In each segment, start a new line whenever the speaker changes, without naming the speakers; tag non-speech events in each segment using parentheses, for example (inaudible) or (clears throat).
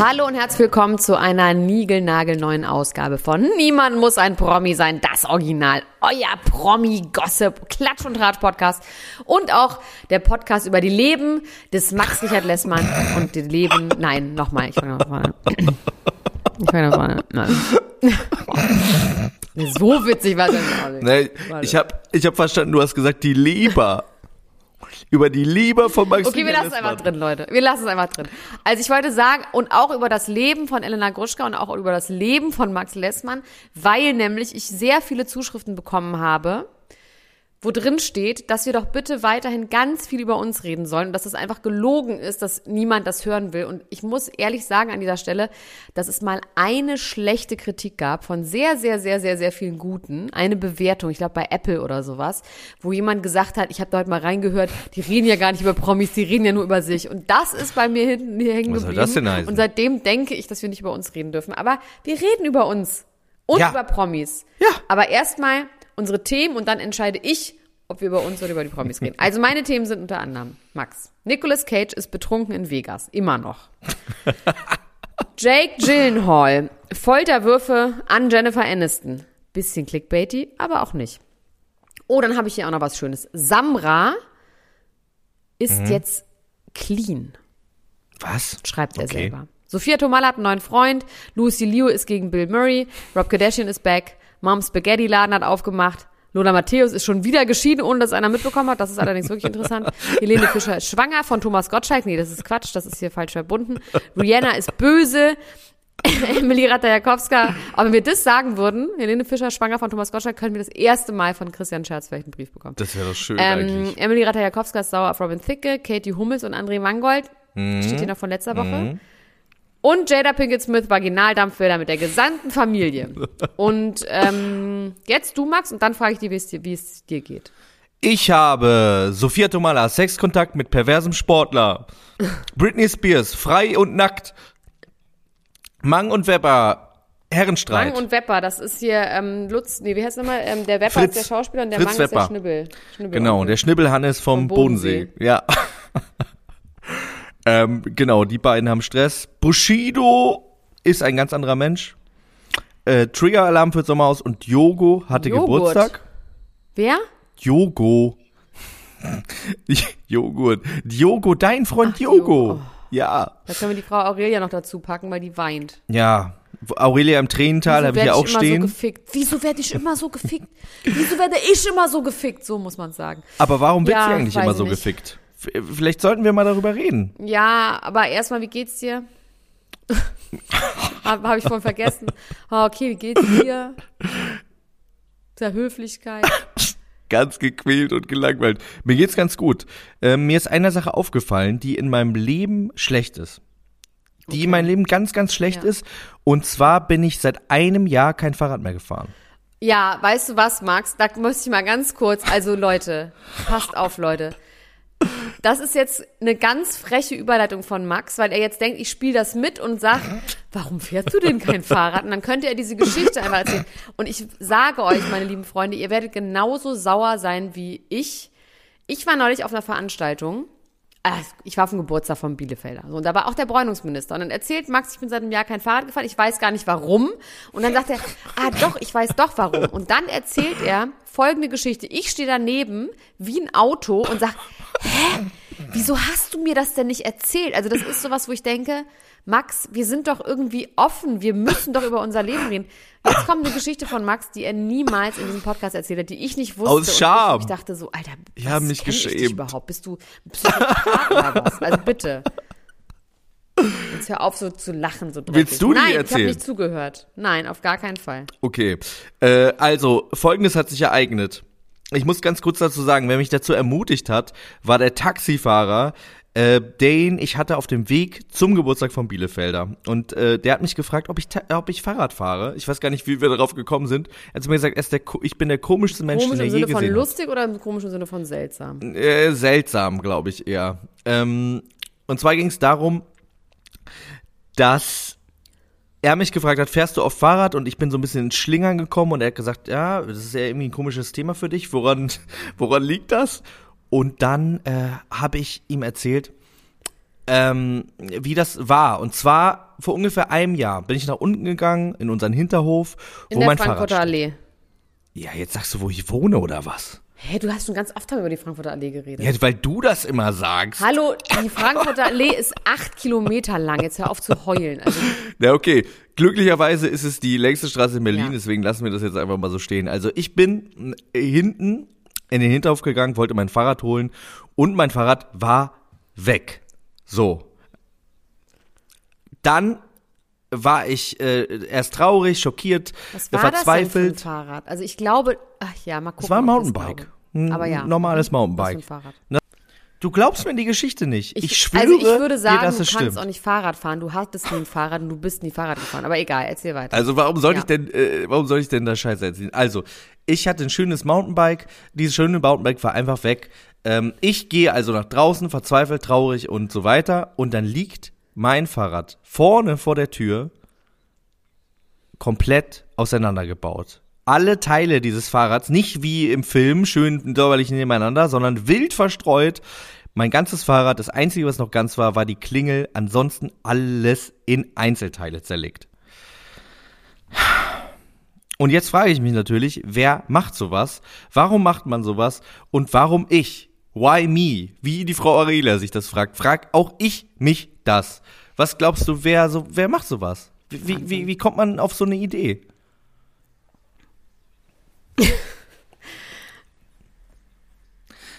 Hallo und herzlich willkommen zu einer niegelnagelneuen Ausgabe von Niemand muss ein Promi sein, das Original, euer Promi-Gossip, Klatsch und Tratsch Podcast und auch der Podcast über die Leben des Max Richard Lessmann und die Leben, nein, nochmal, ich fange nochmal Ich fange nochmal nein. So witzig war das nicht.
Nee, ich habe ich hab verstanden, du hast gesagt, die Leber. Über die Leber von Max
Okay, wir lassen es einfach drin, Leute. Wir lassen es einfach drin. Also ich wollte sagen, und auch über das Leben von Elena Gruschka und auch über das Leben von Max Lessmann, weil nämlich ich sehr viele Zuschriften bekommen habe, wo drin steht, dass wir doch bitte weiterhin ganz viel über uns reden sollen und dass es einfach gelogen ist, dass niemand das hören will. Und ich muss ehrlich sagen an dieser Stelle, dass es mal eine schlechte Kritik gab von sehr, sehr, sehr, sehr, sehr vielen guten. Eine Bewertung, ich glaube bei Apple oder sowas, wo jemand gesagt hat, ich habe da heute mal reingehört, die reden ja gar nicht über Promis, die reden ja nur über sich. Und das ist bei mir hinten hier hängen
Was
geblieben.
das denn heißen?
Und seitdem denke ich, dass wir nicht über uns reden dürfen. Aber wir reden über uns und
Ja.
über Promis.
Ja.
Aber erstmal unsere Themen und dann entscheide ich, ob wir über uns oder über die Promis reden. Also meine Themen sind unter anderem Max. Nicolas Cage ist betrunken in Vegas. Immer noch. (laughs) Jake Gyllenhaal. Folterwürfe an Jennifer Aniston. Bisschen clickbaity, aber auch nicht. Oh, dann habe ich hier auch noch was Schönes. Samra ist
Mhm.
jetzt clean
Was?
schreibt er
Okay.
selber. Sophia Tomala hat einen neuen Freund, Lucy Liu ist gegen Bill Murray, Rob Kardashian ist back, Mom's Spaghetti Laden hat aufgemacht, Lola Matthäus ist schon wieder geschieden, ohne dass einer mitbekommen hat. Das ist allerdings wirklich interessant. (laughs) Helene Fischer ist schwanger von Thomas Gottschalk. Nee, das ist Quatsch, das ist hier falsch verbunden. Rihanna ist böse. (laughs) Emily Ratajkowska. Aber wenn wir das sagen würden, Helene Fischer schwanger von Thomas Gottschalk, können wir das erste Mal von Christian Scherz vielleicht einen Brief bekommen.
Das wäre doch schön
Ähm,
eigentlich.
Emily Ratajkowska ist sauer auf Robin Thicke, Katie Hummels und André Mangold.
Mhm.
Steht hier noch von letzter Woche. Und Jada Pinkett Smith Vaginaldampfbilder mit der gesamten Familie. (laughs) Und ähm, jetzt du, Max, und dann frage ich dich, wie es dir, wie es dir geht.
Ich habe Sophia Tomala, Sexkontakt mit perversem Sportler. (laughs) Britney Spears, frei und nackt. Mang und Webber, Herrenstreit.
Mang und Wepper, das ist hier ähm, Lutz, nee, wie heißt nochmal? Ähm, der Wepper
Fritz.
ist der Schauspieler und der
Fritz
Mang ist der
Wepper.
Schnibbel. Schnibbel
Genau, der Schnibbelhannes vom,
Vom
Bodensee.
Bodensee.
Ja. (laughs) ähm, genau, die beiden haben Stress. Bushido ist ein ganz anderer Mensch. Äh, Trigger-Alarm für Sommerhaus und Yogo hatte
Joghurt.
Geburtstag.
Wer?
Yogo. (laughs) Joghurt. Diogo, dein Freund
Ach,
Diogo.
Diogo.
Ja.
Da können wir die Frau Aurelia noch dazu packen, weil die weint.
Ja. Aurelia im Tränental habe ich ja auch
immer
stehen.
So gefickt? Wieso werde ich immer so gefickt? Wieso werde ich immer so gefickt? So muss man sagen.
Aber warum wird
Ja,
sie eigentlich immer so
nicht.
gefickt? Vielleicht sollten wir mal darüber reden.
Ja, aber erstmal, wie geht's dir? (laughs) Habe hab ich vorhin vergessen. Ah, okay, wie geht's dir? Der Höflichkeit.
Ganz gequält und gelangweilt. Mir geht's ganz gut. Ähm, mir ist eine Sache aufgefallen, die in meinem Leben schlecht ist. Die in meinem Leben ganz, ganz schlecht
Ja.
ist. Und zwar bin ich seit einem Jahr kein Fahrrad mehr gefahren.
Ja, weißt du was, Max? Da muss ich mal ganz kurz, also Leute, passt auf, Leute. Das ist jetzt eine ganz freche Überleitung von Max, weil er jetzt denkt, ich spiele das mit und sagt, warum fährst du denn kein Fahrrad? Und dann könnte er diese Geschichte einfach erzählen. Und ich sage euch, meine lieben Freunde, ihr werdet genauso sauer sein wie ich. Ich war neulich auf einer Veranstaltung. Ah, Ich war auf dem Geburtstag von Bielefelder. So, und da war auch der Bräunungsminister. Und dann erzählt Max, ich bin seit einem Jahr kein Fahrrad gefahren, ich weiß gar nicht warum. Und dann sagt er, ah doch, ich weiß doch warum. Und dann erzählt er folgende Geschichte. Ich stehe daneben wie ein Auto und sag, hä? Wieso hast du mir das denn nicht erzählt? Also das ist sowas, wo ich denke, Max, wir sind doch irgendwie offen, wir müssen doch über unser Leben reden. Jetzt kommt eine Geschichte von Max, die er niemals in diesem Podcast erzählt hat, die ich nicht wusste.
Aus Scham.
Ich, ich dachte so, Alter,
Ich habe mich
Ich dich
geschämt.
überhaupt? Bist du Psychopath oder was? Also bitte. Jetzt hör auf so zu lachen, so dreckig.
Willst du die
Nein, ich
erzählen?
habe nicht zugehört. Nein, auf gar keinen Fall.
Okay. Äh, also, folgendes hat sich ereignet. Ich muss ganz kurz dazu sagen, wer mich dazu ermutigt hat, war der Taxifahrer, äh, den ich hatte auf dem Weg zum Geburtstag von Bielefelder. Und äh, der hat mich gefragt, ob ich, ob ich Fahrrad fahre. Ich weiß gar nicht, wie wir darauf gekommen sind. Er hat zu mir gesagt, er ist der, ich bin der komischste Mensch,
Komisch
den er
im
je
Sinne von
gesehen
lustig oder im komischen Sinne von seltsam?
hat. Äh, seltsam, glaube ich eher. Ähm, und zwar ging es darum, dass er mich gefragt hat, fährst du oft Fahrrad? Und ich bin so ein bisschen ins Schlingern gekommen und er hat gesagt, ja, das ist ja irgendwie ein komisches Thema für dich. Woran, (laughs) woran liegt das? Und dann äh, habe ich ihm erzählt, ähm, wie das war. Und zwar vor ungefähr einem Jahr bin ich nach unten gegangen in unseren Hinterhof,
In
wo mein Fahrrad steht.
Allee.
Ja, jetzt sagst du, wo ich wohne oder was?
Hä, du hast schon ganz oft über die Frankfurter Allee geredet.
Ja, weil du das immer sagst.
Hallo, die Frankfurter Allee ist acht Kilometer lang. Jetzt hör auf zu heulen. Also,
Ja, okay. Glücklicherweise ist es die längste Straße in Berlin,
Ja.
deswegen lassen wir das jetzt einfach mal so stehen. Also ich bin äh, hinten in den Hinterhof gegangen, wollte mein Fahrrad holen und mein Fahrrad war weg. So. Dann war ich äh, erst traurig, schockiert,
was war das denn für ein
verzweifelt.
Fahrrad? Also ich glaube, ach ja, mal gucken.
Es war ein Mountainbike. Ein
Aber ja.
normales
Mhm.
Mountainbike. Du glaubst mir die Geschichte nicht. Ich, schwöre
also ich würde sagen,
dir, dass
du
es
kannst
stimmt.
auch nicht Fahrrad fahren. Du hattest nie ein Fahrrad und du bist nie Fahrrad gefahren. Aber egal, erzähl weiter.
Also warum soll
Ja.
ich denn, äh, warum soll ich denn da Scheiße erzählen? Also, ich hatte ein schönes Mountainbike, dieses schöne Mountainbike war einfach weg. Ähm, ich gehe also nach draußen, verzweifelt, traurig und so weiter. Und dann liegt mein Fahrrad vorne vor der Tür komplett auseinandergebaut. Alle Teile dieses Fahrrads, nicht wie im Film, schön säuberlich nebeneinander, sondern wild verstreut. Mein ganzes Fahrrad, das einzige, was noch ganz war, war die Klingel. Ansonsten alles in Einzelteile zerlegt. Und jetzt frage ich mich natürlich, wer macht sowas? Warum macht man sowas? Und warum ich? Why me? Wie die Frau Aurelia sich das fragt, frag auch ich mich das. Was glaubst du, wer so, wer macht sowas? Wie, wie, wie, wie kommt man auf so eine Idee?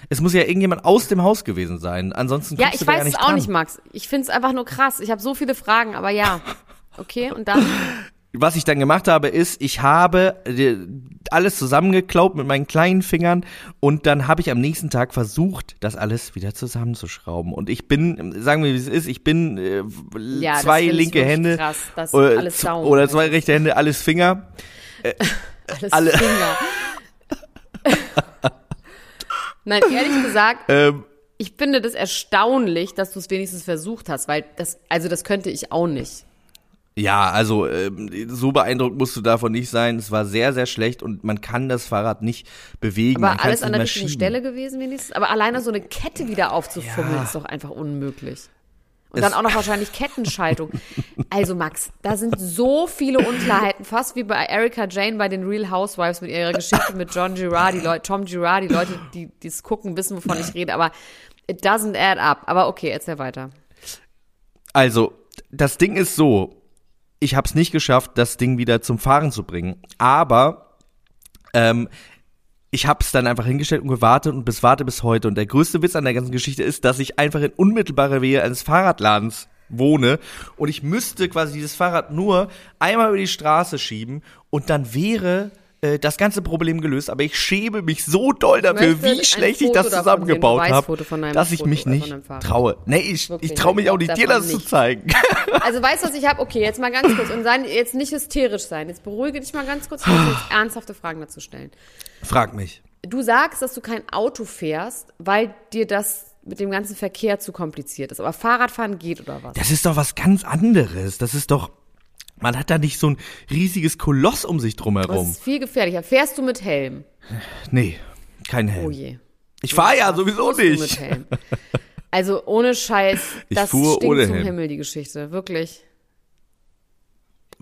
es muss ja irgendjemand aus dem Haus gewesen sein. Ansonsten
ja, ich
da ja
weiß es auch
dran.
nicht, Max. Ich finde es einfach nur krass. Ich habe so viele Fragen, aber ja. Okay, und dann? (laughs)
was ich dann gemacht habe, ist, ich habe äh, alles zusammengeklaubt mit meinen kleinen Fingern und dann habe ich am nächsten Tag versucht, das alles wieder zusammenzuschrauben. Und ich bin, sagen wir wie es ist, ich bin äh,
Ja,
zwei linke Hände oder,
down
oder
ist.
zwei rechte Hände, alles Finger. (laughs)
Alles
Alle-
Finger. (laughs) Nein, ehrlich gesagt,
Ähm,
ich finde das erstaunlich, dass du es wenigstens versucht hast, weil das, also das könnte ich auch nicht.
Ja, also ähm, so beeindruckt musst du davon nicht sein. Es war sehr, sehr schlecht und man kann das Fahrrad nicht bewegen.
Aber alles an der richtigen. Stelle gewesen wenigstens. Aber alleine so eine Kette wieder aufzufummeln
Ja.
ist doch einfach unmöglich. Und
Es-
dann auch noch wahrscheinlich Kettenschaltung. (laughs) Also Max, da sind so viele Unklarheiten, fast wie bei Erika Jane bei den Real Housewives mit ihrer Geschichte mit John Girardi, Leute, Tom Girardi, Leute, die es gucken, wissen, wovon ich rede. Aber it doesn't add up. Aber okay, erzähl weiter.
Also, das Ding ist so, ich habe es nicht geschafft, das Ding wieder zum Fahren zu bringen. Aber ähm, ich habe es dann einfach hingestellt und gewartet und bis warte bis heute. Und der größte Witz an der ganzen Geschichte ist, dass ich einfach in unmittelbarer Nähe eines Fahrradladens wohne und ich müsste quasi dieses Fahrrad nur einmal über die Straße schieben und dann wäre äh, das ganze Problem gelöst. Aber ich schäme mich so doll dafür, wie schlecht ich das zusammengebaut habe, dass ich
Foto,
mich
äh,
nicht traue. Nee, ich,
Wirklich,
ich traue mich
ich
auch nicht, dir das zu
nicht.
zeigen. (laughs)
Also weißt du, was ich habe? Okay, jetzt mal ganz kurz und sein, jetzt nicht hysterisch sein. Jetzt beruhige dich mal ganz kurz. Ich muss jetzt (sighs) ernsthafte Fragen dazu stellen.
Frag mich.
Du sagst, dass du kein Auto fährst, weil dir das mit dem ganzen Verkehr zu kompliziert ist. Aber Fahrradfahren geht oder was?
Das ist doch was ganz anderes. Das ist doch, man hat da nicht so ein riesiges Koloss um sich
Das
drumherum.
ist viel gefährlicher. Fährst du mit Helm?
Nee, kein Helm.
Oh je.
ich fahre ja sowieso
Fuhrst du Mit
nicht.
Helm? Also ohne Scheiß, (laughs)
Ich
das
fuhr
stinkt
ohne
zum
Helm.
Himmel, die Geschichte. Wirklich.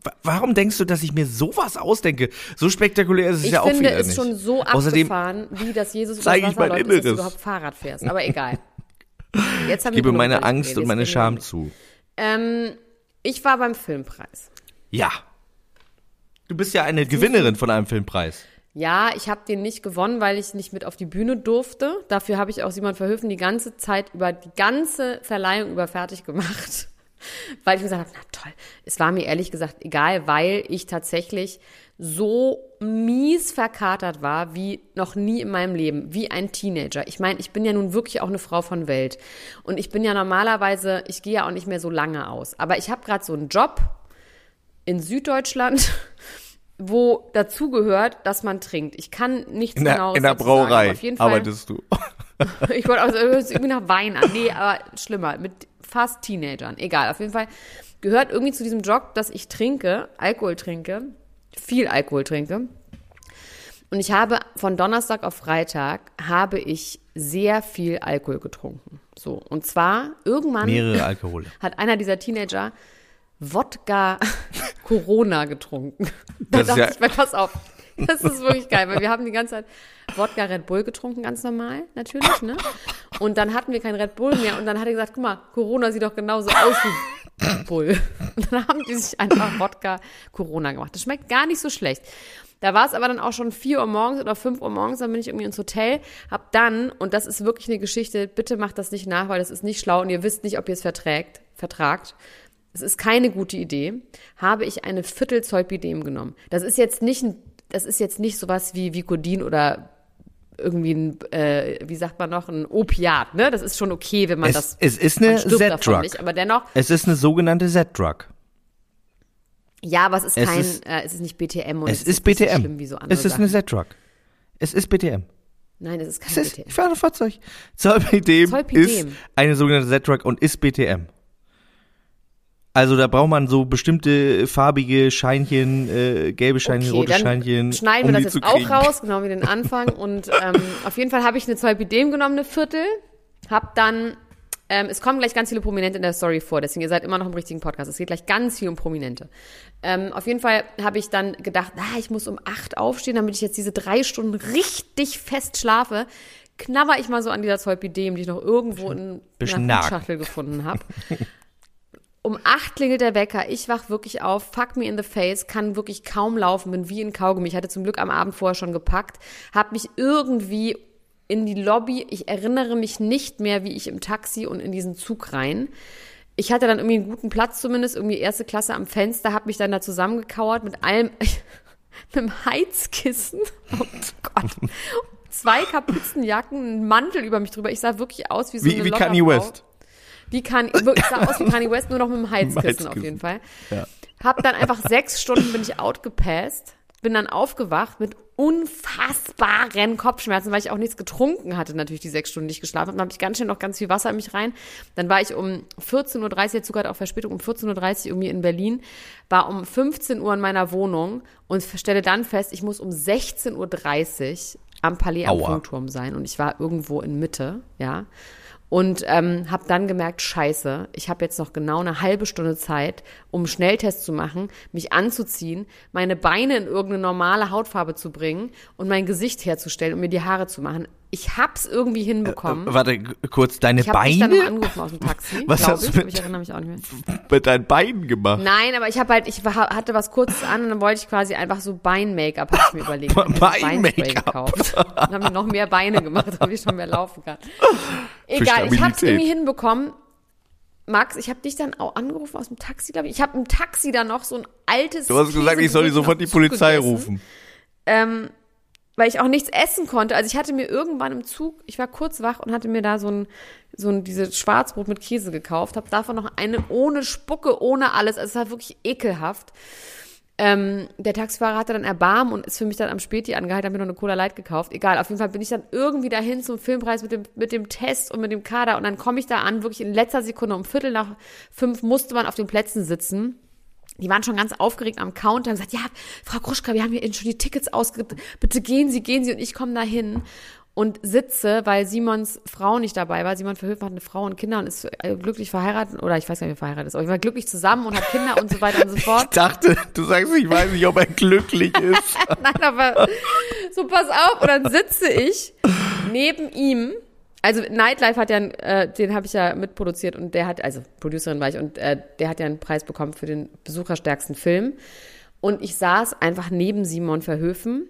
Wa- Warum denkst du, dass ich mir sowas ausdenke? So spektakulär ist es
Ich
ja auch
finde
wieder
es
nicht.
schon so
Außerdem
abgefahren, wie das Jesus (laughs) über das
ich
Wasser
mein
läuft, dass du
Inneres.
überhaupt Fahrrad fährst. Aber egal. (laughs) Jetzt haben wir
gebe meine Angst und meine Scham zu.
Ähm, ich war beim Filmpreis.
Ja. Du bist ja eine Gewinnerin von einem Filmpreis.
Ja, ich habe den nicht gewonnen, weil ich nicht mit auf die Bühne durfte. Dafür habe ich auch Simon Verhöfen die ganze Zeit über die ganze Verleihung über fertig gemacht. (laughs) Weil ich gesagt habe, na toll. Es war mir ehrlich gesagt egal, weil ich tatsächlich so mies verkatert war wie noch nie in meinem Leben, wie ein Teenager. Ich meine, ich bin ja nun wirklich auch eine Frau von Welt. Und ich bin ja normalerweise, ich gehe ja auch nicht mehr so lange aus. Aber ich habe gerade so einen Job in Süddeutschland, (laughs) wo dazugehört, dass man trinkt. Ich kann nichts
In der, in der
dazu sagen,
Brauerei
Fall,
arbeitest du. (laughs)
ich wollte also irgendwie nach Wein an. Nee, aber schlimmer. Mit fast Teenagern. Egal, auf jeden Fall gehört irgendwie zu diesem Jog, dass ich trinke, Alkohol trinke, viel Alkohol trinke. Und ich habe von Donnerstag auf Freitag habe ich sehr viel Alkohol getrunken. So. Und zwar irgendwann
Mehrere Alkohole.
hat einer dieser Teenager Wodka Corona getrunken. (laughs) Da
Das
dachte
ja-
ich mir, pass auf. Das ist wirklich geil, weil wir haben die ganze Zeit Wodka Red Bull getrunken, ganz normal, natürlich, ne? Und dann hatten wir kein Red Bull mehr und dann hat er gesagt, guck mal, Corona sieht doch genauso aus wie Bull. Und dann haben die sich einfach Wodka Corona gemacht. Das schmeckt gar nicht so schlecht. Da war es aber dann auch schon 4 Uhr morgens oder 5 Uhr morgens, dann bin ich irgendwie ins Hotel, hab dann, und das ist wirklich eine Geschichte, bitte macht das nicht nach, weil das ist nicht schlau und ihr wisst nicht, ob ihr es verträgt, vertragt. Es ist keine gute Idee, habe ich eine Viertel Zolpidem genommen. Das ist jetzt nicht ein, das ist jetzt nicht sowas wie Vicodin oder irgendwie ein, äh, wie sagt man noch, ein Opiat, ne? Das ist schon okay, wenn man
Es,
das,
es ist eine
nicht,
Z-Drug.
aber dennoch,
Es ist eine sogenannte Z-Drug.
ja, aber es ist
Es
kein,
ist-
äh, es ist nicht BTM und
Es ist
nicht so
BTM.
schlimm wie so andere
Es ist eine. Z-Drug. Es ist BTM.
Nein, es ist kein
Es ist,
BTM.
ich fahre ein Fahrzeug. Zolpidem
Zolpidem.
ist eine sogenannte Z-Drug und ist BTM. Also da braucht man so bestimmte farbige Scheinchen, äh, gelbe Scheinchen, rote
dann
Scheinchen.
schneiden
um
wir das jetzt auch raus, genau wie den Anfang. Und ähm, auf jeden Fall habe ich eine Zolpidem genommen, eine Viertel. Hab dann, ähm, es kommen gleich ganz viele Prominente in der Story vor, deswegen ihr seid immer noch im richtigen Podcast. Es geht gleich ganz viel um Prominente. Ähm, auf jeden Fall habe ich dann gedacht, ah, ich muss um acht aufstehen, damit ich jetzt diese drei Stunden richtig fest schlafe. Knabber ich mal so an dieser Zolpidem, die ich noch irgendwo in einer
nag.
Hutschachtel gefunden habe. (laughs) Um acht klingelt der Wecker. Ich wach wirklich auf, fuck me in the face, kann wirklich kaum laufen, bin wie in Kaugummi. Ich hatte zum Glück am Abend vorher schon gepackt, habe mich irgendwie in die Lobby, ich erinnere mich nicht mehr, wie ich im Taxi und in diesen Zug rein. Ich hatte dann irgendwie einen guten Platz zumindest, irgendwie erste Klasse am Fenster, habe mich dann da zusammengekauert mit allem, (laughs) mit einem Heizkissen. (laughs) Oh Gott. Zwei Kapuzenjacken, einen Mantel über mich drüber. Ich sah wirklich aus wie so
Wie,
eine
wie Kanye. West.
Wie kann, ich sah aus wie (laughs) Kanye West, nur noch mit dem Heizkissen, auf jeden Fall.
Ja.
Hab dann einfach sechs Stunden bin ich outgepasst, bin dann aufgewacht mit unfassbaren Kopfschmerzen, weil ich auch nichts getrunken hatte, natürlich die sechs Stunden nicht geschlafen habe. Dann habe ich ganz schnell noch ganz viel Wasser in mich rein. Dann war ich um 14.30 Uhr, Zug hat auch Verspätung, um 14.30 Uhr irgendwie in Berlin, war um 15 Uhr in meiner Wohnung und stelle dann fest, ich muss um 16.30 Uhr am Palais am
Aua.
Funkturm sein und ich war irgendwo in Mitte, ja. Und ähm, habe dann gemerkt, scheiße, ich habe jetzt noch genau eine halbe Stunde Zeit, um einen Schnelltest zu machen, mich anzuziehen, meine Beine in irgendeine normale Hautfarbe zu bringen und mein Gesicht herzustellen und mir die Haare zu machen. Ich hab's irgendwie hinbekommen.
Warte, g- kurz, deine
ich habe dich dann noch
Beine?
angerufen aus dem Taxi, (laughs)
Was hast du
ich,
mit-
aber ich erinnere mich auch nicht mehr.
Mit deinen Beinen gemacht.
Nein, aber ich habe halt, ich war, hatte was Kurzes an und dann wollte ich quasi einfach so Bein-Make-up, habe ich mir überlegt. (laughs) Hab
Bein-Make-up.
Gekauft. Und habe mir noch mehr Beine gemacht, (laughs) damit ich schon mehr laufen kann. Egal, ich habe
Stabilität.
irgendwie hinbekommen. Max, ich habe dich dann auch angerufen aus dem Taxi, glaube ich. Ich habe im Taxi dann noch so ein altes.
Du hast gesagt, ich soll die sofort die Polizei
gegessen,
rufen.
Ähm, weil ich auch nichts essen konnte. Also ich hatte mir irgendwann im Zug, ich war kurz wach und hatte mir da so ein, so ein dieses Schwarzbrot mit Käse gekauft, habe davon noch eine ohne Spucke, ohne alles. Also es war wirklich ekelhaft. Ähm, der Taxifahrer hatte dann Erbarmen und ist für mich dann am Späti angehalten, hat mir noch eine Cola Light gekauft. Egal, auf jeden Fall bin ich dann irgendwie dahin zum Filmpreis mit dem, mit dem Test und mit dem Kader und dann komme ich da an, wirklich in letzter Sekunde, um Viertel nach fünf musste man auf den Plätzen sitzen. Die waren schon ganz aufgeregt am Counter und gesagt, ja, Frau Kruschka, wir haben hier Ihnen schon die Tickets ausge... Bitte gehen Sie, gehen Sie und ich komme da hin und sitze, weil Simons Frau nicht dabei war. Simon Verhöfen hat eine Frau und Kinder und ist äh, glücklich verheiratet oder ich weiß gar nicht, wie er verheiratet ist, aber ich war glücklich zusammen und hat Kinder und so weiter und so (laughs) fort.
Ich dachte, du sagst, ich weiß nicht, ob er glücklich (laughs) ist.
Nein, aber so pass auf. Und dann sitze ich neben ihm. Also Nightlife hat ja, äh, den habe ich ja mitproduziert und der hat, also Producerin war ich und äh, der hat ja einen Preis bekommen für den besucherstärksten Film. Und ich saß einfach neben Simon Verhöfen.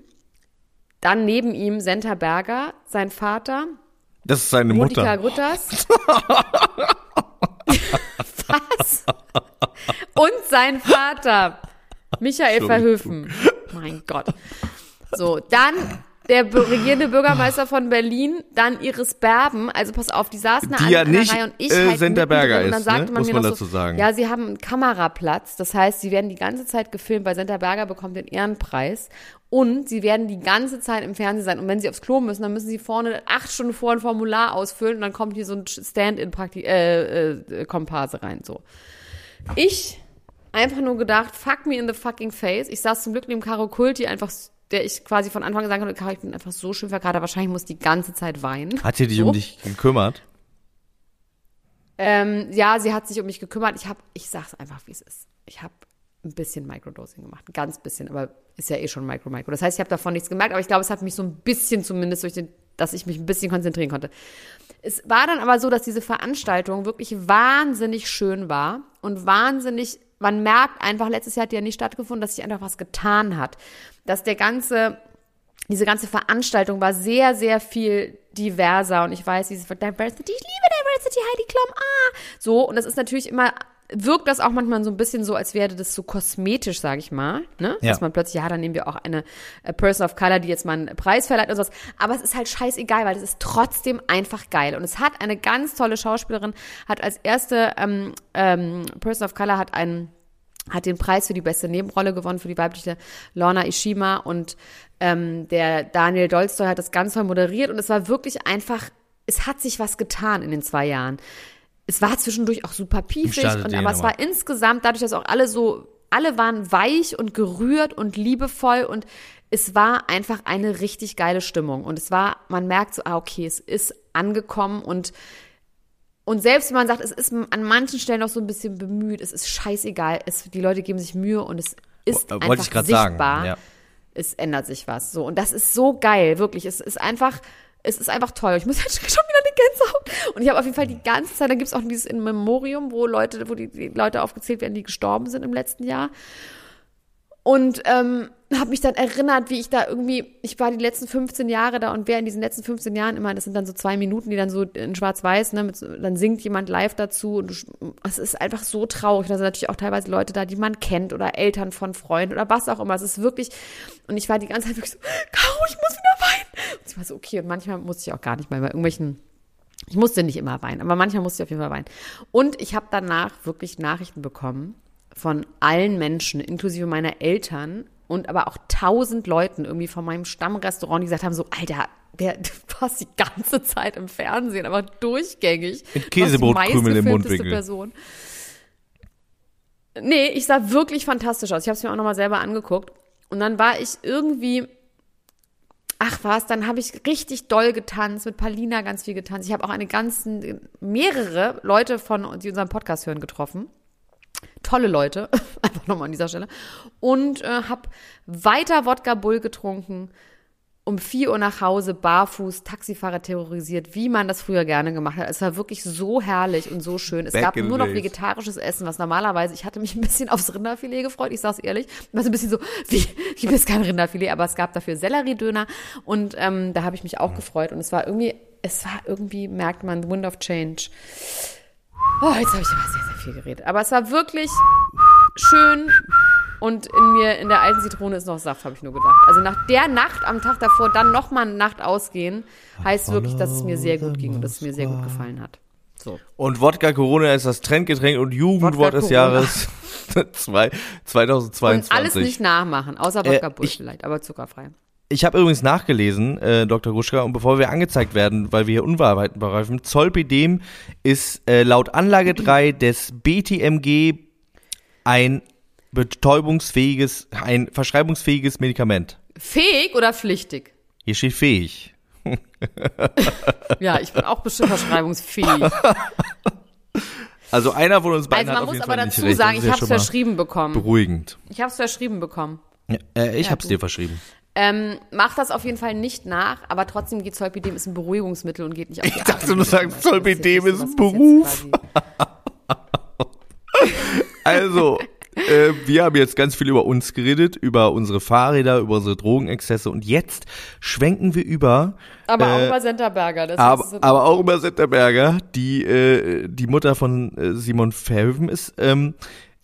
Dann neben ihm Senta Berger, sein Vater,
Das ist seine
Monika
Mutter.
Grütters. (laughs) Was? Und sein Vater, Michael Verhöfen. Mein Gott. So, dann der regierende Bürgermeister von Berlin, dann Iris Berben, also pass auf, die saßen da
Die ja nicht,
Reihe und ich
äh,
halt mittendrin
Berger
und dann
ist,
sagte
ne?
man
Muss
mir
man
noch
dazu
so,
sagen.
Ja, sie haben einen Kameraplatz, das heißt, sie werden die ganze Zeit gefilmt, weil Senta Berger bekommt den Ehrenpreis und sie werden die ganze Zeit im Fernsehen sein und wenn sie aufs Klo müssen, dann müssen sie vorne acht Stunden vor ein Formular ausfüllen und dann kommt hier so ein Stand-in-Komparse äh, äh, rein, so. Ich einfach nur gedacht, fuck me in the fucking face. Ich saß zum Glück neben Caro Kulti, einfach, der ich quasi von Anfang an sagen konnte, ich bin einfach so schön verkatert, wahrscheinlich muss die ganze Zeit weinen.
Hat sie dich
So.
um dich gekümmert?
Ähm, ja, sie hat sich um mich gekümmert. Ich habe, ich sag's einfach, wie es ist. Ich habe ein bisschen Microdosing gemacht, ein ganz bisschen, aber ist ja eh schon Micro Micro. Das heißt, ich habe davon nichts gemerkt, aber ich glaube, es hat mich so ein bisschen zumindest durch den, dass ich mich ein bisschen konzentrieren konnte. Es war dann aber so, dass diese Veranstaltung wirklich wahnsinnig schön war und wahnsinnig, man merkt einfach, letztes Jahr hat ja nicht stattgefunden, dass sich einfach was getan hat. Dass der ganze, diese ganze Veranstaltung war sehr, sehr viel diverser und ich weiß, dieses Diversity, ich liebe Diversity, Heidi Klum, ah, so und das ist natürlich immer wirkt das auch manchmal so ein bisschen so, als wäre das so kosmetisch, sage ich mal, ne?
Ja.
Dass man plötzlich, ja, dann nehmen wir auch eine äh, Person of Color, die jetzt mal einen Preis verleiht oder sowas. Aber es ist halt scheißegal, weil es ist trotzdem einfach geil. Und es hat eine ganz tolle Schauspielerin, hat als erste ähm, ähm, Person of Color hat einen hat den Preis für die beste Nebenrolle gewonnen für die weibliche Lorna Ishima und ähm, der Daniel Dolstoy hat das ganz toll moderiert und es war wirklich einfach, es hat sich was getan in den zwei Jahren. Es war zwischendurch auch super piefig, und, aber es war insgesamt, dadurch, dass auch alle so, alle waren weich und gerührt und liebevoll und es war einfach eine richtig geile Stimmung. Und es war, man merkt so, ah, okay, es ist angekommen und und selbst wenn man sagt, es ist an manchen Stellen noch so ein bisschen bemüht, es ist scheißegal, es, die Leute geben sich Mühe und es ist einfach
wollte ich grad sagen,
sichtbar.
ja.
Es ändert sich was. So. Und das ist so geil, wirklich. Es ist einfach, es ist einfach toll. Ich muss (laughs) jetzt schon wieder eine Gänsehaut. Und ich habe auf jeden Fall die ganze Zeit, dann gibt es auch dieses In Memorium, wo Leute, wo die, die Leute aufgezählt werden, die gestorben sind im letzten Jahr. Und ähm, habe mich dann erinnert, wie ich da irgendwie, ich war die letzten 15 Jahre da und wer in diesen letzten 15 Jahren immer, das sind dann so zwei Minuten, die dann so in Schwarz-Weiß, ne, mit, dann singt jemand live dazu und es ist einfach so traurig. Da sind natürlich auch teilweise Leute da, die man kennt oder Eltern von Freunden oder was auch immer. Es ist wirklich, und ich war die ganze Zeit wirklich so, Caro, ich muss wieder weinen. Und ich war so, okay, und manchmal musste ich auch gar nicht mal bei irgendwelchen ich musste nicht immer weinen, aber manchmal musste ich auf jeden Fall weinen. Und ich habe danach wirklich Nachrichten bekommen von allen Menschen, inklusive meiner Eltern und aber auch tausend Leuten irgendwie von meinem Stammrestaurant, die gesagt haben so, Alter, wer, (laughs) du warst die ganze Zeit im Fernsehen, aber durchgängig.
Mit Käsebrotkrümel im Mundwinkel.
Person. Nee, ich sah wirklich fantastisch aus. Ich habe es mir auch nochmal selber angeguckt. Und dann war ich irgendwie Ach was, dann habe ich richtig doll getanzt, mit Palina ganz viel getanzt. Ich habe auch eine ganzen, mehrere Leute von, die unseren Podcast hören, getroffen. Tolle Leute, (laughs) einfach nochmal an dieser Stelle. Und äh, habe weiter Wodka Bull getrunken, um 4 Uhr nach Hause, barfuß, Taxifahrer terrorisiert, wie man das früher gerne gemacht hat. Es war wirklich so herrlich und so schön. Es
Back
gab nur noch vegetarisches Essen, was normalerweise, ich hatte mich ein bisschen (laughs) aufs Rinderfilet gefreut, ich sag's ehrlich. War so ein bisschen so, wie, ich jetzt kein Rinderfilet, aber es gab dafür Selleriedöner und ähm, da habe ich mich auch gefreut und es war irgendwie, es war irgendwie, merkt man, the Wind of Change. Oh, jetzt habe ich aber sehr, sehr viel geredet. Aber es war wirklich schön und in mir, in der alten Zitrone ist noch Saft, habe ich nur gedacht. Also nach der Nacht am Tag davor dann noch mal eine Nacht ausgehen, heißt wirklich, dass es mir sehr gut ging und dass es mir sehr gut gefallen hat. So.
Und Wodka Corona ist das Trendgetränk und Jugendwort des. Jahres (laughs) zwei- 2022.
Und alles nicht nachmachen, außer Wodka
Äh,
Bull vielleicht, aber zuckerfrei.
Ich habe übrigens nachgelesen, äh, Dr. Gruschka, und bevor wir angezeigt werden, weil wir hier Unwahrheiten bereifen, Zolpidem ist äh, laut Anlage (clears throat) 3 des BTMG ein betäubungsfähiges, ein verschreibungsfähiges Medikament.
Fähig oder pflichtig?
Hier steht fähig. (laughs)
Ja, ich bin auch bestimmt verschreibungsfähig. (laughs)
Also einer von uns beiden
Also man muss aber dazu
recht.
sagen, ich habe es verschrieben bekommen.
Beruhigend.
Ich habe es verschrieben bekommen.
Ja, äh, ich
Ja,
hab's
du.
dir verschrieben.
Ähm, mach das auf jeden Fall nicht nach, aber trotzdem geht Zolpidem ist ein Beruhigungsmittel und geht nicht auf die
Ich dachte, du sagst,
Also,
Zolpidem ist ein Beruf. (laughs) Also, äh, wir haben jetzt ganz viel über uns geredet, über unsere Fahrräder, über unsere Drogenexzesse und jetzt schwenken wir über,
Aber auch
Äh,
über Senterberger. Das
aber,
ist,
aber auch über Setterberger, die äh, die Mutter von äh, Simon Verhoeven ist. Ähm,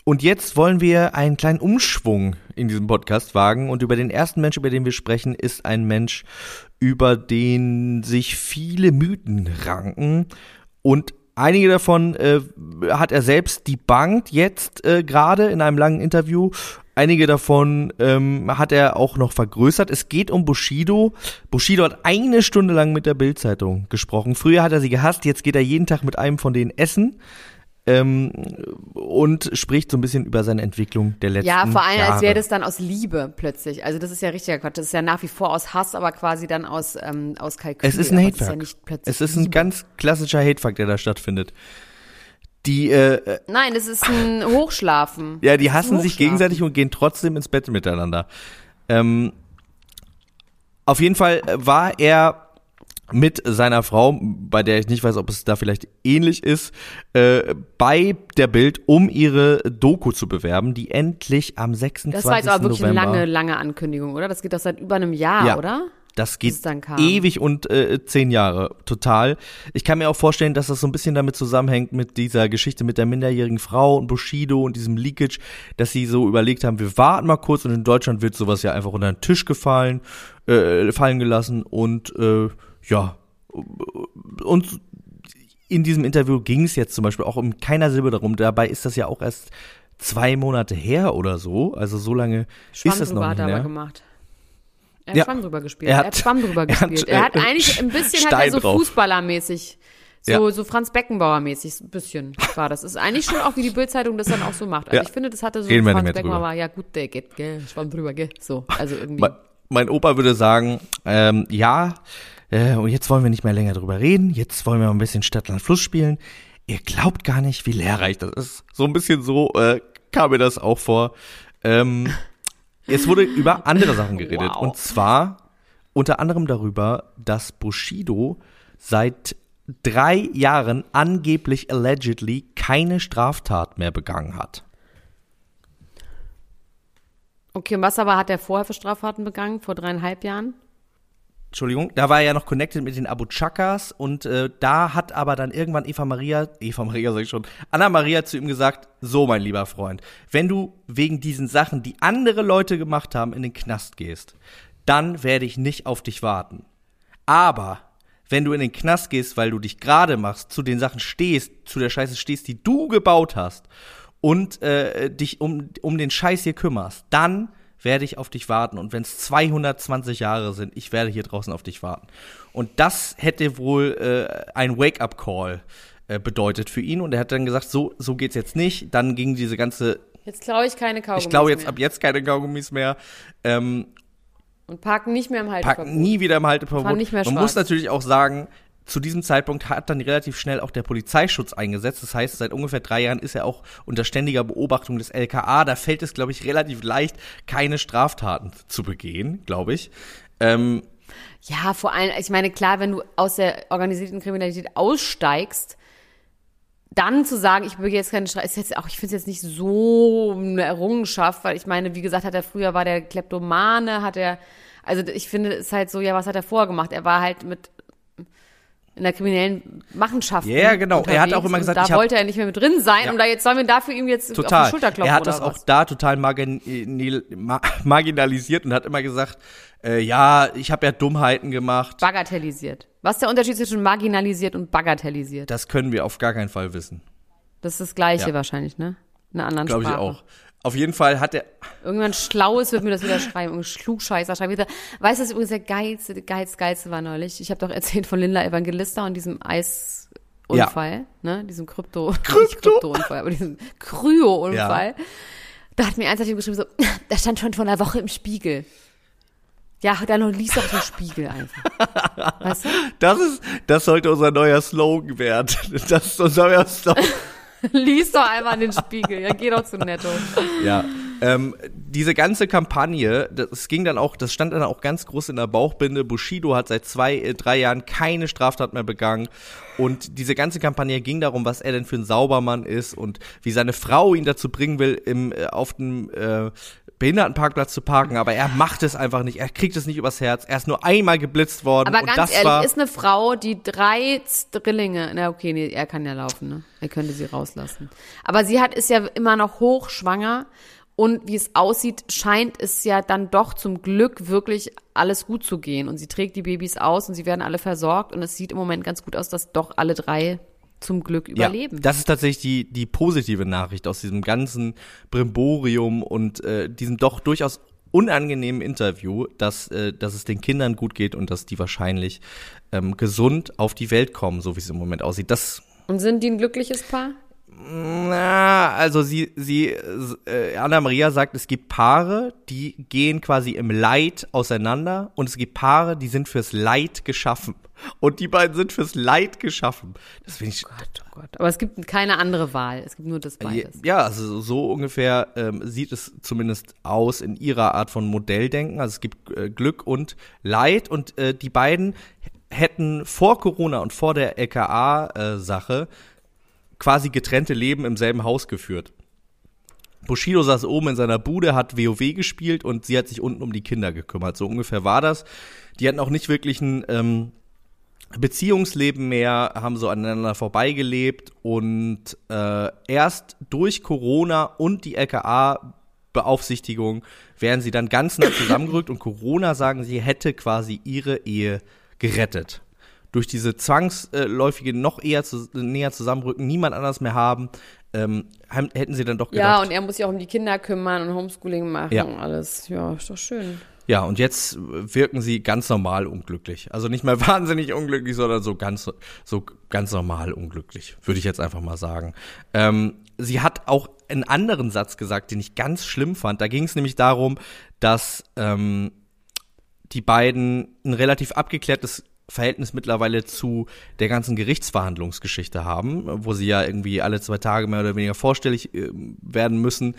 und jetzt wollen wir einen kleinen Umschwung in diesem Podcast wagen und über den ersten Mensch, über den wir sprechen, ist ein Mensch, über den sich viele Mythen ranken und einige davon äh, hat er selbst debunked jetzt äh, gerade in einem langen Interview. Einige davon ähm, hat er auch noch vergrößert. Es geht um Bushido. Bushido hat eine Stunde lang mit der Bildzeitung gesprochen. Früher hat er sie gehasst, jetzt geht er jeden Tag mit einem von denen essen ähm, und spricht so ein bisschen über seine Entwicklung der letzten Jahre.
Ja, vor allem,
Jahre.
als wäre das dann aus Liebe plötzlich. Also das ist ja richtiger Quatsch. Das ist ja nach wie vor aus Hass, aber quasi dann aus, ähm, aus Kalkül.
Es ist ein Hatefuck.
das ja nicht plötzlich
es ist ein
Liebe.
ganz klassischer Hatefuck, der da stattfindet. Die, äh, äh,
Nein, es ist ein Hochschlafen. (laughs)
ja, die
ist
hassen sich gegenseitig und gehen trotzdem ins Bett miteinander. Ähm, auf jeden Fall war er mit seiner Frau, bei der ich nicht weiß, ob es da vielleicht ähnlich ist, äh, bei der Bild, um ihre Doku zu bewerben, die endlich am 26.
Das war jetzt aber wirklich
November
eine lange, lange Ankündigung, oder? Das geht doch seit über einem Jahr,
Ja.
oder?
Das geht ewig und äh, zehn Jahre, total. Ich kann mir auch vorstellen, dass das so ein bisschen damit zusammenhängt mit dieser Geschichte mit der minderjährigen Frau und Bushido und diesem Leakage, dass sie so überlegt haben, wir warten mal kurz und in Deutschland wird sowas ja einfach unter den Tisch gefallen, äh, fallen gelassen und äh, ja, und in diesem Interview ging es jetzt zum Beispiel auch um keiner Silbe darum. Dabei ist das ja auch erst zwei Monate her oder so. Also so lange
Schwamm
ist das noch
hat
nicht
er
mehr.
aber gemacht. Er hat
Ja.
Schwamm drüber gespielt.
Er
Er
hat-
hat, Schwamm drüber (laughs)
er hat,
gespielt. Er hat
äh,
eigentlich ein bisschen hat
Stein
er so
drauf.
Fußballermäßig. So,
Ja.
so Franz Beckenbauer-mäßig, ein bisschen war das. Ist eigentlich schon auch, wie die Bildzeitung das dann auch so macht. Also
Ja.
ich finde, das hatte so
Reden
Franz Beckenbauer war, ja gut, der geht, gell, Schwamm drüber, gell. So, also irgendwie.
Me- Mein Opa würde sagen, ähm, ja, äh, und jetzt wollen wir nicht mehr länger drüber reden, jetzt wollen wir mal ein bisschen Stadtland Fluss spielen. Ihr glaubt gar nicht, wie lehrreich das ist. So ein bisschen so äh, kam mir das auch vor. Ähm, es wurde über andere Sachen geredet.
Wow.
Und zwar unter anderem darüber, dass Bushido seit drei Jahren angeblich allegedly keine Straftat mehr begangen hat.
Okay, und was aber hat er vorher für Straftaten begangen? Vor dreieinhalb Jahren?
Entschuldigung, da war er ja noch connected mit den Abu Chakas und äh, da hat aber dann irgendwann Eva Maria, Eva Maria sag ich schon, Anna Maria zu ihm gesagt, so mein lieber Freund, wenn du wegen diesen Sachen, die andere Leute gemacht haben, in den Knast gehst, dann werde ich nicht auf dich warten. Aber wenn du in den Knast gehst, weil du dich gerade machst, zu den Sachen stehst, zu der Scheiße stehst, die du gebaut hast und äh, dich um, um den Scheiß hier kümmerst, dann werde ich auf dich warten. Und wenn es 220 Jahre sind, ich werde hier draußen auf dich warten. Und das hätte wohl äh, ein Wake-up-Call äh, bedeutet für ihn. Und er hat dann gesagt, so, so geht's jetzt nicht. Dann ging diese ganze,
Jetzt glaube ich keine Kaugummis
ich glaube jetzt
mehr.
ab jetzt keine Kaugummis mehr. Ähm,
Und parken nicht mehr im Halteverbot.
packen nie wieder im Halteverbot.
Fahren nicht mehr
Man
schwarz.
muss natürlich auch sagen, zu diesem Zeitpunkt hat dann relativ schnell auch der Polizeischutz eingesetzt. Das heißt, seit ungefähr drei Jahren ist er auch unter ständiger Beobachtung des LKA. Da fällt es, glaube ich, relativ leicht, keine Straftaten zu begehen, glaube ich. Ähm,
Ja, vor allem, ich meine, klar, wenn du aus der organisierten Kriminalität aussteigst, dann zu sagen, ich begehe jetzt keine Strafe, ist jetzt auch, ich finde es jetzt nicht so eine Errungenschaft, weil ich meine, wie gesagt, hat er früher war der Kleptomane, hat er, also ich finde, es halt so, ja, was hat er vorher gemacht? Er war halt mit in der kriminellen Machenschaft.
Ja, ja, genau. Er hat auch immer gesagt,
da
ich hab-
wollte er nicht mehr mit drin sein
Ja.
und da jetzt sollen wir dafür ihm jetzt auf
total.
die Schulter klopfen
Er hat das auch
was?
da total margin ma marginalisiert und hat immer gesagt, äh, ja, ich habe ja Dummheiten gemacht.
Bagatellisiert. Was ist der Unterschied zwischen marginalisiert und bagatellisiert?
Das können wir auf gar keinen Fall wissen.
Das ist das Gleiche
Ja.
wahrscheinlich, ne? In einer anderen
Glaube ich
Sprache.
auch. Auf jeden Fall hat er,
Irgendwann Schlaues wird mir das wieder schreiben. Irgendein Klugscheißer schreibt wieder. Weißt du, was übrigens der geilste, geilste, geilste war neulich? Ich habe doch erzählt von Linda Evangelista und diesem Eisunfall, ne? Diesem Krypto, (laughs) nicht Krypto-Unfall, aber diesem Kryo-Unfall. Da hat mir eins geschrieben so, (laughs) da stand schon vor einer Woche im Spiegel. Ja, dann liest doch den Spiegel einfach. Weißt du?
das ist, das sollte unser neuer Slogan werden. Das ist unser neuer Slogan. (laughs)
Lies doch einmal den Spiegel. Ja, geh doch zu Netto.
Ja. Ähm, diese ganze Kampagne, das ging dann auch, das stand dann auch ganz groß in der Bauchbinde. Bushido hat seit zwei, äh, drei Jahren keine Straftat mehr begangen. Und diese ganze Kampagne ging darum, was er denn für ein Saubermann ist und wie seine Frau ihn dazu bringen will, im, äh, auf dem, äh, Behindertenparkplatz zu parken, aber er macht es einfach nicht. Er kriegt es nicht übers Herz. Er ist nur einmal geblitzt worden.
Aber ganz
das
ehrlich, ist eine Frau, die drei Drillinge, na okay, nee, er kann ja laufen, ne? Er könnte sie rauslassen. Aber sie hat, ist ja immer noch hochschwanger und wie es aussieht, scheint es ja dann doch zum Glück wirklich alles gut zu gehen. Und sie trägt die Babys aus und sie werden alle versorgt und es sieht im Moment ganz gut aus, dass doch alle drei zum Glück überleben.
Ja, das ist tatsächlich die, die positive Nachricht aus diesem ganzen Brimborium und äh, diesem doch durchaus unangenehmen Interview, dass, äh, dass es den Kindern gut geht und dass die wahrscheinlich ähm, gesund auf die Welt kommen, so wie es im Moment aussieht. Das
und sind die ein glückliches Paar?
Na, also sie, sie, äh, Anna Maria sagt, es gibt Paare, die gehen quasi im Leid auseinander und es gibt Paare, die sind fürs Leid geschaffen. Und die beiden sind fürs Leid geschaffen. Das finde ich.
Gott, oh Gott. Aber es gibt keine andere Wahl. Es gibt nur das beides.
Ja, also so ungefähr ähm, sieht es zumindest aus in ihrer Art von Modelldenken. Also es gibt äh, Glück und Leid und äh, die beiden hätten vor Corona und vor der LKA-Sache äh, quasi getrennte Leben im selben Haus geführt. Bushido saß oben in seiner Bude, hat WoW gespielt und sie hat sich unten um die Kinder gekümmert. So ungefähr war das. Die hatten auch nicht wirklich ein ähm, Beziehungsleben mehr, haben so aneinander vorbeigelebt und äh, erst durch Corona und die LKA Beaufsichtigung wären sie dann ganz nah zusammengerückt und Corona, sagen sie, hätte quasi ihre Ehe gerettet durch diese zwangsläufige noch eher zu, näher zusammenrücken, niemand anders mehr haben, ähm, hätten sie dann doch gedacht.
Ja, und er muss sich auch um die Kinder kümmern und Homeschooling machen
Ja.
und alles. Ja, ist doch schön.
Ja, und jetzt wirken sie ganz normal unglücklich. Also nicht mehr (laughs) wahnsinnig unglücklich, sondern so ganz, so ganz normal unglücklich, würde ich jetzt einfach mal sagen. Ähm, sie hat auch einen anderen Satz gesagt, den ich ganz schlimm fand. Da ging es nämlich darum, dass ähm, die beiden ein relativ abgeklärtes Verhältnis mittlerweile zu der ganzen Gerichtsverhandlungsgeschichte haben, wo sie ja irgendwie alle zwei Tage mehr oder weniger vorstellig äh, werden müssen.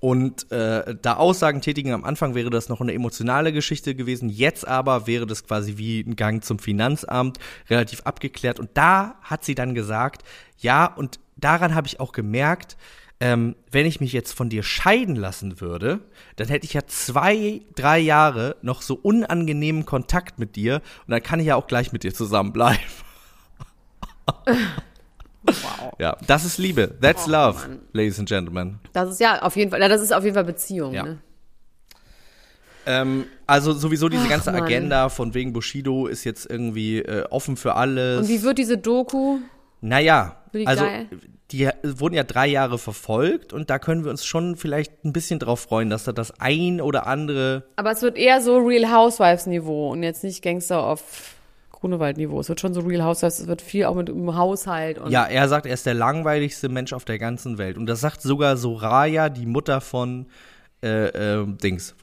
Und äh, da Aussagen tätigen am Anfang wäre das noch eine emotionale Geschichte gewesen, jetzt aber wäre das quasi wie ein Gang zum Finanzamt, relativ abgeklärt. Und da hat sie dann gesagt, ja, und daran habe ich auch gemerkt, ähm, wenn ich mich jetzt von dir scheiden lassen würde, dann hätte ich ja zwei, drei Jahre noch so unangenehmen Kontakt mit dir und dann kann ich ja auch gleich mit dir zusammenbleiben. (laughs)
Wow.
Ja, das ist Liebe. That's
Oh,
love,
Mann.
ladies and gentlemen.
Das ist ja auf jeden Fall, das ist auf jeden Fall Beziehung,
Ja.
ne?
Ähm, also sowieso diese
Ach,
ganze
Mann.
Agenda von wegen Bushido ist jetzt irgendwie äh, offen für alles.
Und wie wird diese Doku?
Naja,
die
also
geil?
die wurden ja drei Jahre verfolgt und da können wir uns schon vielleicht ein bisschen drauf freuen, dass da das ein oder andere
Aber es wird eher so Real Housewives Niveau und jetzt nicht Gangster auf Grunewald Niveau. Es wird schon so Real Housewives, es wird viel auch mit dem Haushalt und
Ja, er sagt, er ist der langweiligste Mensch auf der ganzen Welt. Und das sagt sogar Soraya, die Mutter von äh, äh, Dings.